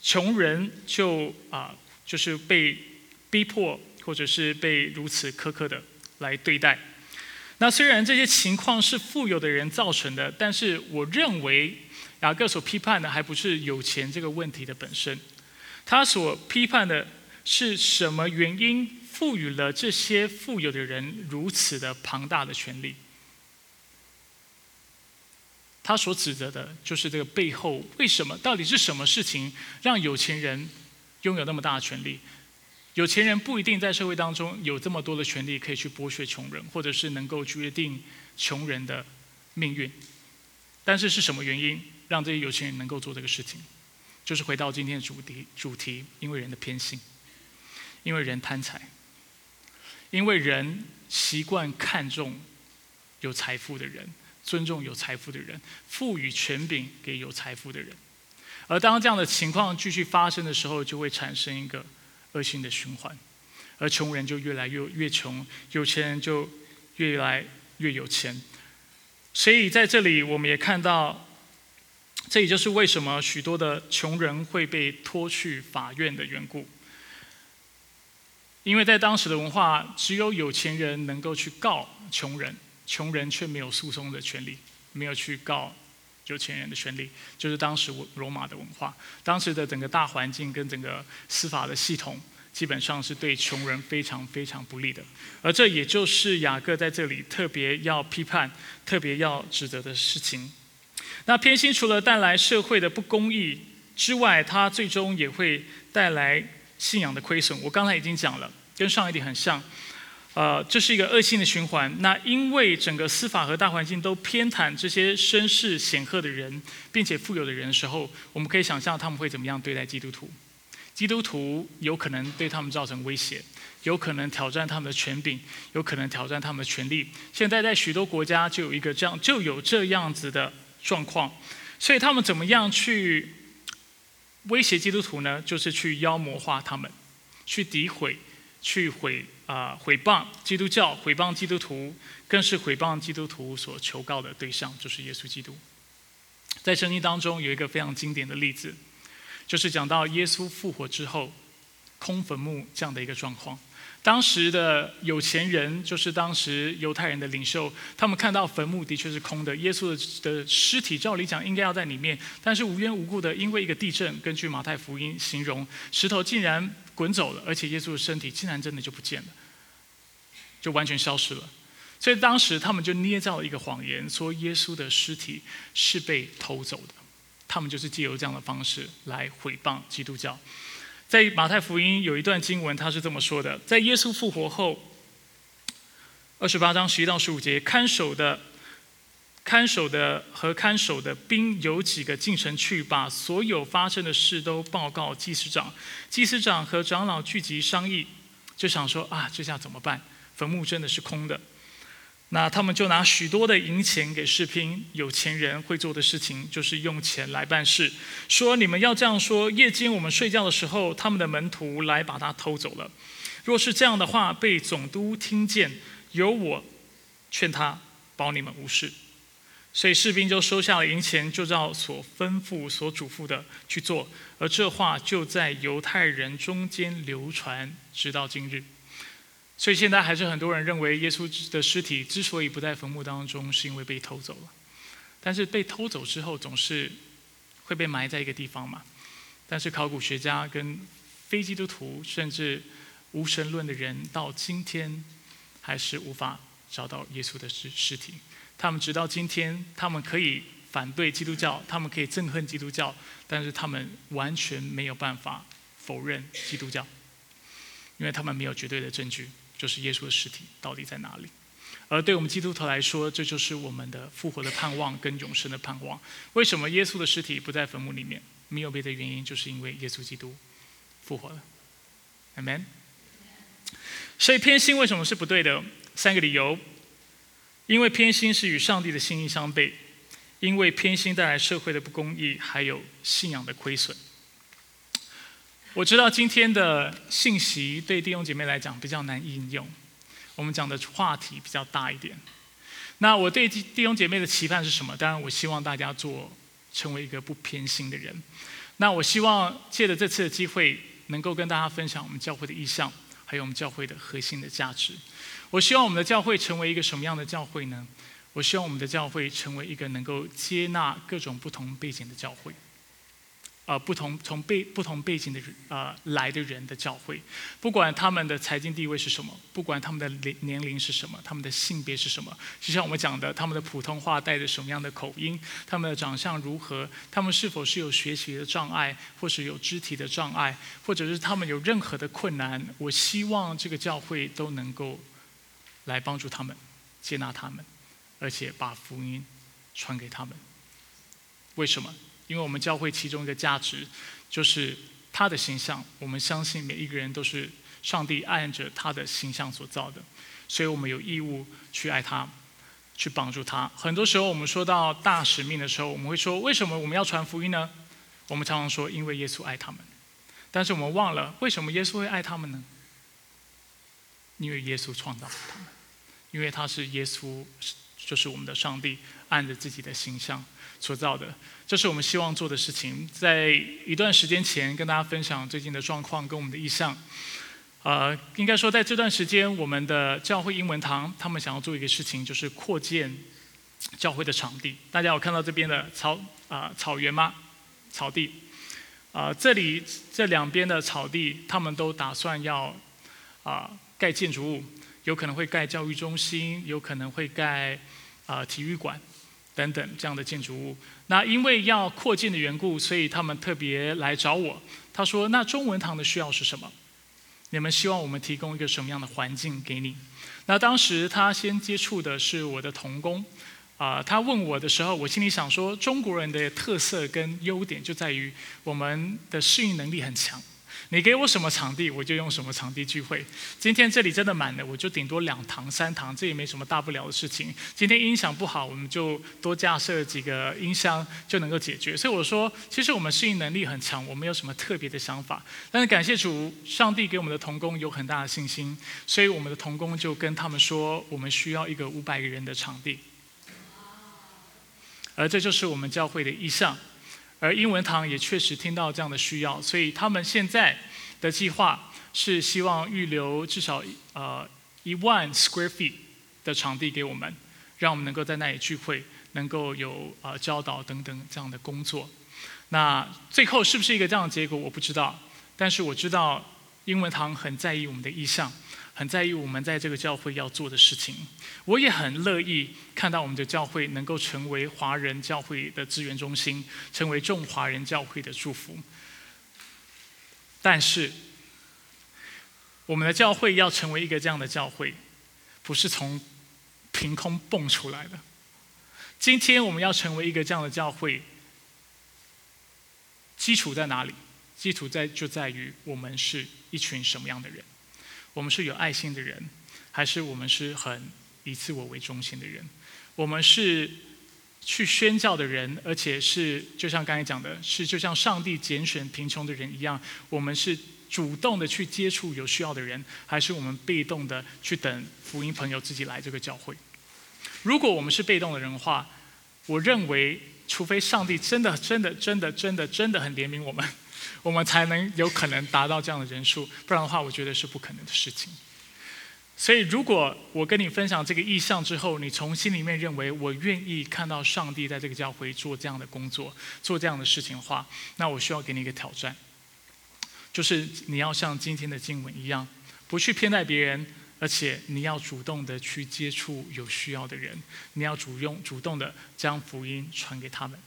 穷人就啊，就是被。逼迫，或者是被如此苛刻的来对待。那虽然这些情况是富有的人造成的，但是我认为雅各所批判的还不是有钱这个问题的本身，他所批判的是什么原因赋予了这些富有的人如此的庞大的权利？他所指责的就是这个背后为什么？到底是什么事情让有钱人拥有那么大的权利？有钱人不一定在社会当中有这么多的权利可以去剥削穷人，或者是能够决定穷人的命运。但是是什么原因让这些有钱人能够做这个事情？就是回到今天的主题，主题因为人的偏心，因为人贪财，因为人习惯看重有财富的人，尊重有财富的人，赋予权柄给有财富的人。而当这样的情况继续发生的时候，就会产生一个。恶性的循环，而穷人就越来越越穷，有钱人就越来越有钱。所以在这里，我们也看到，这也就是为什么许多的穷人会被拖去法院的缘故。因为在当时的文化，只有有钱人能够去告穷人，穷人却没有诉讼的权利，没有去告。有钱人的权利，就是当时罗马的文化，当时的整个大环境跟整个司法的系统基本上是对穷人非常非常不利的。而这也就是雅各在这里特别要批判、特别要指责的事情。那偏心除了带来社会的不公义之外，它最终也会带来信仰的亏损。我刚才已经讲了，跟上一点很像。呃，这是一个恶性的循环。那因为整个司法和大环境都偏袒这些身世显赫的人，并且富有的人的时候，我们可以想象他们会怎么样对待基督徒。基督徒有可能对他们造成威胁，有可能挑战他们的权柄，有可能挑战他们的权利。现在在许多国家就有一个这样，就有这样子的状况。所以他们怎么样去威胁基督徒呢？就是去妖魔化他们，去诋毁，去毁。啊，毁谤基督教，毁谤基督徒，更是毁谤基督徒所求告的对象，就是耶稣基督。在圣经当中有一个非常经典的例子，就是讲到耶稣复活之后，空坟墓这样的一个状况。当时的有钱人，就是当时犹太人的领袖，他们看到坟墓的确是空的，耶稣的尸体照理讲应该要在里面，但是无缘无故的因为一个地震，根据马太福音形容，石头竟然。滚走了，而且耶稣的身体竟然真的就不见了，就完全消失了。所以当时他们就捏造了一个谎言，说耶稣的尸体是被偷走的。他们就是借由这样的方式来毁谤基督教。在马太福音有一段经文，他是这么说的：在耶稣复活后，二十八章十一到十五节，看守的。看守的和看守的兵有几个进城去，把所有发生的事都报告祭司长。祭司长和长老聚集商议，就想说啊，这下怎么办？坟墓真的是空的。那他们就拿许多的银钱给士兵。有钱人会做的事情就是用钱来办事。说你们要这样说：夜间我们睡觉的时候，他们的门徒来把他偷走了。若是这样的话被总督听见，由我劝他保你们无事。所以士兵就收下了银钱，就照所吩咐、所嘱咐的去做。而这话就在犹太人中间流传，直到今日。所以现在还是很多人认为，耶稣的尸体之所以不在坟墓当中，是因为被偷走了。但是被偷走之后，总是会被埋在一个地方嘛。但是考古学家跟非基督徒，甚至无神论的人，到今天还是无法找到耶稣的尸尸体。他们直到今天，他们可以反对基督教，他们可以憎恨基督教，但是他们完全没有办法否认基督教，因为他们没有绝对的证据，就是耶稣的尸体到底在哪里。而对我们基督徒来说，这就是我们的复活的盼望跟永生的盼望。为什么耶稣的尸体不在坟墓里面？没有别的原因，就是因为耶稣基督复活了。Amen。所以偏心为什么是不对的？三个理由。因为偏心是与上帝的心意相悖，因为偏心带来社会的不公义，还有信仰的亏损。我知道今天的信息对弟兄姐妹来讲比较难应用，我们讲的话题比较大一点。那我对弟兄姐妹的期盼是什么？当然，我希望大家做成为一个不偏心的人。那我希望借着这次的机会，能够跟大家分享我们教会的意向，还有我们教会的核心的价值。我希望我们的教会成为一个什么样的教会呢？我希望我们的教会成为一个能够接纳各种不同背景的教会。呃，不同从背不同背景的呃来的人的教会，不管他们的财经地位是什么，不管他们的年年龄是什么，他们的性别是什么，就像我们讲的，他们的普通话带着什么样的口音，他们的长相如何，他们是否是有学习的障碍，或是有肢体的障碍，或者是他们有任何的困难，我希望这个教会都能够来帮助他们，接纳他们，而且把福音传给他们。为什么？因为我们教会其中一个价值，就是他的形象。我们相信每一个人都是上帝按着他的形象所造的，所以我们有义务去爱他，去帮助他。很多时候，我们说到大使命的时候，我们会说：为什么我们要传福音呢？我们常常说：因为耶稣爱他们。但是我们忘了，为什么耶稣会爱他们呢？因为耶稣创造了他们，因为他是耶稣，就是我们的上帝，按着自己的形象。所造的，这是我们希望做的事情。在一段时间前，跟大家分享最近的状况跟我们的意向。呃，应该说，在这段时间，我们的教会英文堂他们想要做一个事情，就是扩建教会的场地。大家有看到这边的草啊草原吗？草地。啊，这里这两边的草地，他们都打算要啊盖建筑物，有可能会盖教育中心，有可能会盖啊体育馆等等这样的建筑物。那因为要扩建的缘故，所以他们特别来找我。他说：“那中文堂的需要是什么？你们希望我们提供一个什么样的环境给你？”那当时他先接触的是我的童工。啊，他问我的时候，我心里想说，中国人的特色跟优点就在于我们的适应能力很强。你给我什么场地，我就用什么场地聚会。今天这里真的满了，我就顶多两堂三堂，这也没什么大不了的事情。今天音响不好，我们就多架设几个音箱就能够解决。所以我说，其实我们适应能力很强，我们有什么特别的想法？但是感谢主，上帝给我们的童工有很大的信心，所以我们的童工就跟他们说，我们需要一个五百个人的场地。而这就是我们教会的意向，而英文堂也确实听到这样的需要，所以他们现在的计划是希望预留至少呃一万 square feet 的场地给我们，让我们能够在那里聚会，能够有呃教导等等这样的工作。那最后是不是一个这样的结果，我不知道，但是我知道英文堂很在意我们的意向。很在意我们在这个教会要做的事情，我也很乐意看到我们的教会能够成为华人教会的资源中心，成为众华人教会的祝福。但是，我们的教会要成为一个这样的教会，不是从凭空蹦出来的。今天我们要成为一个这样的教会，基础在哪里？基础在就在于我们是一群什么样的人。我们是有爱心的人，还是我们是很以自我为中心的人？我们是去宣教的人，而且是就像刚才讲的，是就像上帝拣选贫穷的人一样，我们是主动的去接触有需要的人，还是我们被动的去等福音朋友自己来这个教会？如果我们是被动的人的话，我认为，除非上帝真的、真的、真的、真的、真的很怜悯我们。我们才能有可能达到这样的人数，不然的话，我觉得是不可能的事情。所以，如果我跟你分享这个意向之后，你从心里面认为我愿意看到上帝在这个教会做这样的工作、做这样的事情的话，那我需要给你一个挑战，就是你要像今天的经文一样，不去偏待别人，而且你要主动的去接触有需要的人，你要主用主动的将福音传给他们。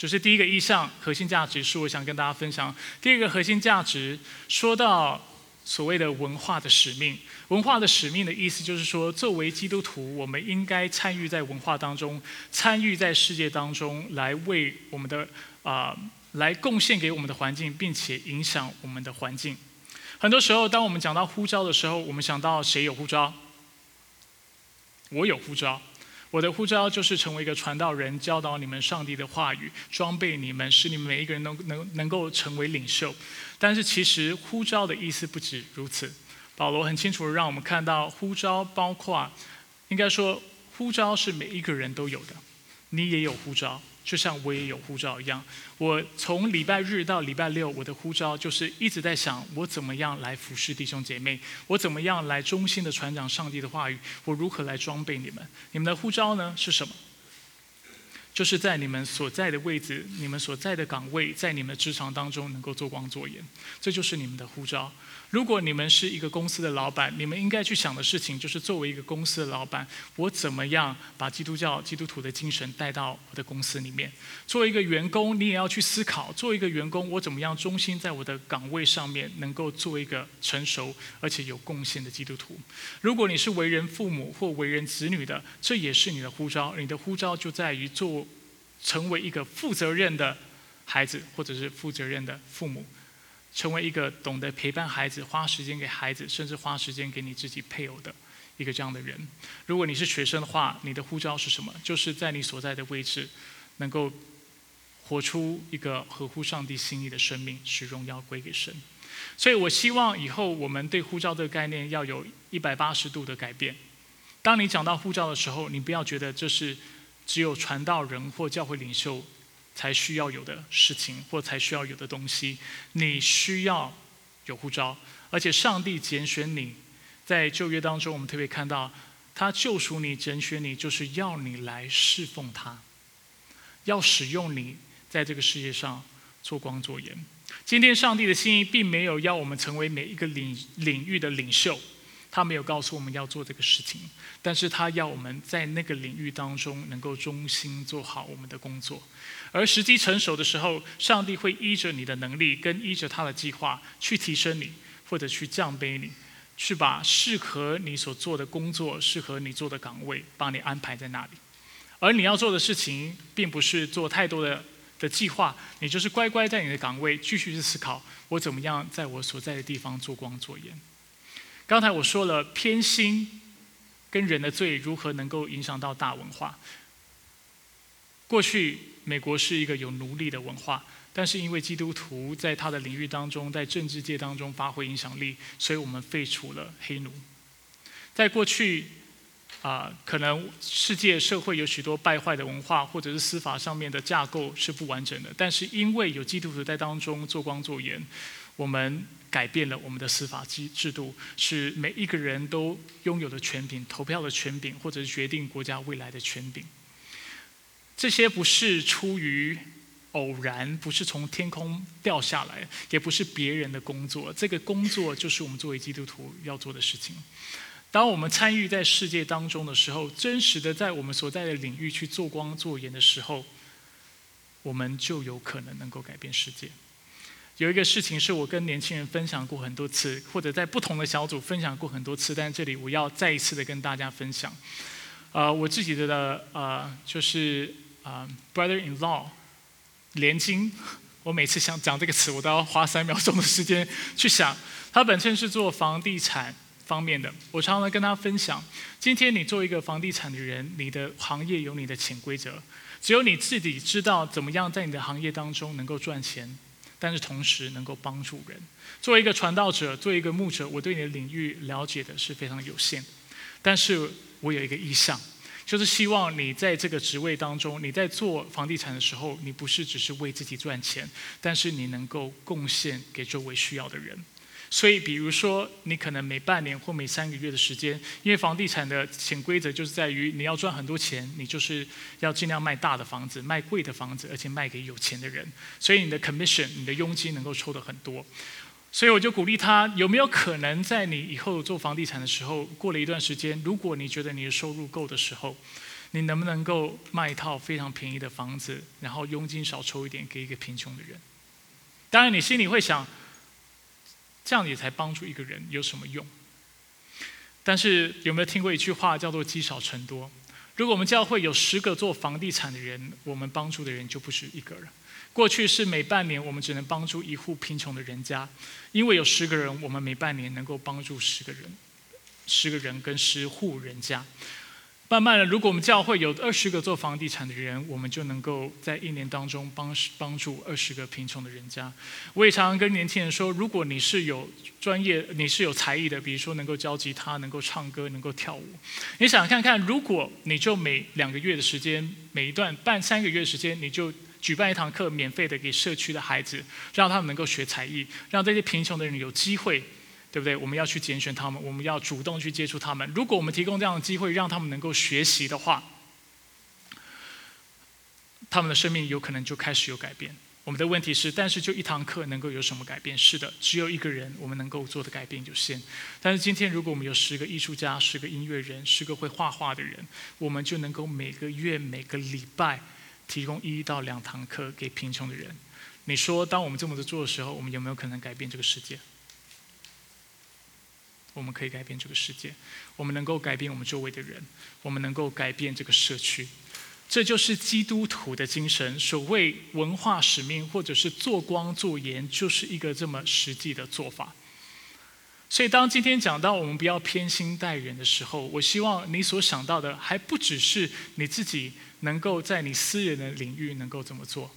就是第一个意向核心价值是我想跟大家分享。第二个核心价值说到所谓的文化的使命，文化的使命的意思就是说，作为基督徒，我们应该参与在文化当中，参与在世界当中，来为我们的啊来贡献给我们的环境，并且影响我们的环境。很多时候，当我们讲到呼召的时候，我们想到谁有呼召？我有呼召。我的呼召就是成为一个传道人，教导你们上帝的话语，装备你们，使你们每一个人能能能够成为领袖。但是其实呼召的意思不止如此。保罗很清楚的让我们看到，呼召包括，应该说呼召是每一个人都有的，你也有呼召。就像我也有护照一样，我从礼拜日到礼拜六，我的护照就是一直在想，我怎么样来服侍弟兄姐妹，我怎么样来忠心的传讲上帝的话语，我如何来装备你们？你们的护照呢是什么？就是在你们所在的位置、你们所在的岗位，在你们的职场当中能够做光做盐，这就是你们的护照。如果你们是一个公司的老板，你们应该去想的事情就是：作为一个公司的老板，我怎么样把基督教、基督徒的精神带到我的公司里面？作为一个员工，你也要去思考：作为一个员工，我怎么样忠心在我的岗位上面，能够做一个成熟而且有贡献的基督徒？如果你是为人父母或为人子女的，这也是你的呼召。你的呼召就在于做，成为一个负责任的孩子，或者是负责任的父母。成为一个懂得陪伴孩子、花时间给孩子，甚至花时间给你自己配偶的一个这样的人。如果你是学生的话，你的护照是什么？就是在你所在的位置，能够活出一个合乎上帝心意的生命，使荣耀归给神。所以我希望以后我们对护照这个概念要有一百八十度的改变。当你讲到护照的时候，你不要觉得这是只有传道人或教会领袖。才需要有的事情，或才需要有的东西，你需要有护照，而且上帝拣选你，在旧约当中，我们特别看到他救赎你、拣选你，就是要你来侍奉他，要使用你在这个世界上做光做盐。今天上帝的心意并没有要我们成为每一个领领域的领袖，他没有告诉我们要做这个事情，但是他要我们在那个领域当中能够忠心做好我们的工作。而时机成熟的时候，上帝会依着你的能力跟依着他的计划去提升你，或者去降卑你，去把适合你所做的工作、适合你做的岗位，帮你安排在那里。而你要做的事情，并不是做太多的的计划，你就是乖乖在你的岗位继续去思考，我怎么样在我所在的地方做光做盐。刚才我说了，偏心跟人的罪如何能够影响到大文化。过去美国是一个有奴隶的文化，但是因为基督徒在他的领域当中，在政治界当中发挥影响力，所以我们废除了黑奴。在过去。啊，可能世界社会有许多败坏的文化，或者是司法上面的架构是不完整的。但是因为有基督徒在当中做光做盐，我们改变了我们的司法机制度，是每一个人都拥有的权柄、投票的权柄，或者是决定国家未来的权柄。这些不是出于偶然，不是从天空掉下来，也不是别人的工作。这个工作就是我们作为基督徒要做的事情。当我们参与在世界当中的时候，真实的在我们所在的领域去做光做盐的时候，我们就有可能能够改变世界。有一个事情是我跟年轻人分享过很多次，或者在不同的小组分享过很多次，但这里我要再一次的跟大家分享。呃，我自己的呃，就是啊，brother-in-law 连金，我每次想讲这个词，我都要花三秒钟的时间去想。他本身是做房地产。方面的，我常常跟他分享。今天你做一个房地产的人，你的行业有你的潜规则，只有你自己知道怎么样在你的行业当中能够赚钱，但是同时能够帮助人。作为一个传道者，作为一个牧者，我对你的领域了解的是非常有限，但是我有一个意向，就是希望你在这个职位当中，你在做房地产的时候，你不是只是为自己赚钱，但是你能够贡献给周围需要的人。所以，比如说，你可能每半年或每三个月的时间，因为房地产的潜规则就是在于你要赚很多钱，你就是要尽量卖大的房子、卖贵的房子，而且卖给有钱的人，所以你的 commission、你的佣金能够抽的很多。所以我就鼓励他，有没有可能在你以后做房地产的时候，过了一段时间，如果你觉得你的收入够的时候，你能不能够卖一套非常便宜的房子，然后佣金少抽一点给一个贫穷的人？当然，你心里会想。这样你才帮助一个人有什么用？但是有没有听过一句话叫做“积少成多”？如果我们教会有十个做房地产的人，我们帮助的人就不是一个人。过去是每半年我们只能帮助一户贫穷的人家，因为有十个人，我们每半年能够帮助十个人，十个人跟十户人家。慢慢的，如果我们教会有二十个做房地产的人，我们就能够在一年当中帮帮助二十个贫穷的人家。我也常常跟年轻人说，如果你是有专业、你是有才艺的，比如说能够教吉他、能够唱歌、能够跳舞，你想看看，如果你就每两个月的时间，每一段半三个月的时间，你就举办一堂课，免费的给社区的孩子，让他们能够学才艺，让这些贫穷的人有机会。对不对？我们要去拣选他们，我们要主动去接触他们。如果我们提供这样的机会，让他们能够学习的话，他们的生命有可能就开始有改变。我们的问题是，但是就一堂课能够有什么改变？是的，只有一个人，我们能够做的改变有限。但是今天，如果我们有十个艺术家、十个音乐人、十个会画画的人，我们就能够每个月、每个礼拜提供一到两堂课给贫穷的人。你说，当我们这么做的时候，我们有没有可能改变这个世界？我们可以改变这个世界，我们能够改变我们周围的人，我们能够改变这个社区，这就是基督徒的精神。所谓文化使命，或者是做光做盐，就是一个这么实际的做法。所以，当今天讲到我们不要偏心待人的时候，我希望你所想到的，还不只是你自己能够在你私人的领域能够这么做。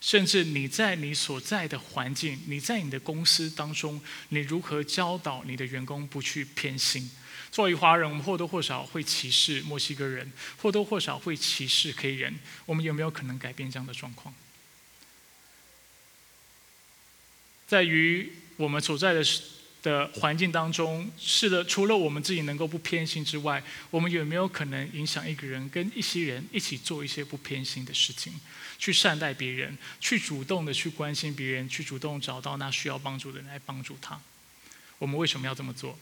甚至你在你所在的环境，你在你的公司当中，你如何教导你的员工不去偏心？作为华人，我们或多或少会歧视墨西哥人，或多或少会歧视黑人。我们有没有可能改变这样的状况？在于我们所在的的环境当中，是的，除了我们自己能够不偏心之外，我们有没有可能影响一个人跟一些人一起做一些不偏心的事情，去善待别人，去主动的去关心别人，去主动找到那需要帮助的人来帮助他？我们为什么要这么做？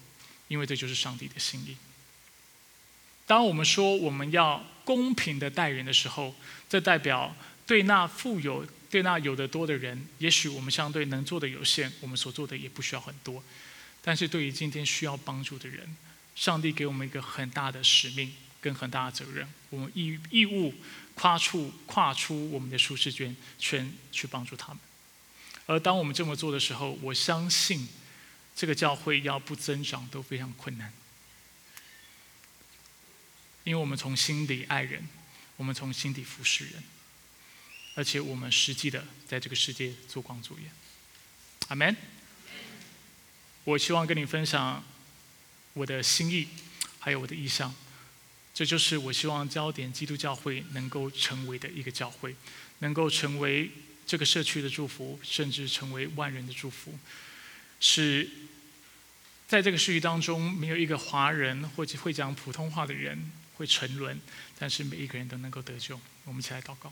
因为这就是上帝的心意。当我们说我们要公平的待人的时候，这代表对那富有。对那有的多的人，也许我们相对能做的有限，我们所做的也不需要很多。但是对于今天需要帮助的人，上帝给我们一个很大的使命跟很大的责任，我们义义务跨出跨出我们的舒适圈圈去帮助他们。而当我们这么做的时候，我相信这个教会要不增长都非常困难，因为我们从心底爱人，我们从心底服侍人。而且我们实际的在这个世界做光做业，阿门。我希望跟你分享我的心意，还有我的意向。这就是我希望焦点基督教会能够成为的一个教会，能够成为这个社区的祝福，甚至成为万人的祝福。是在这个世域当中，没有一个华人或者会讲普通话的人会沉沦，但是每一个人都能够得救。我们一起来祷告。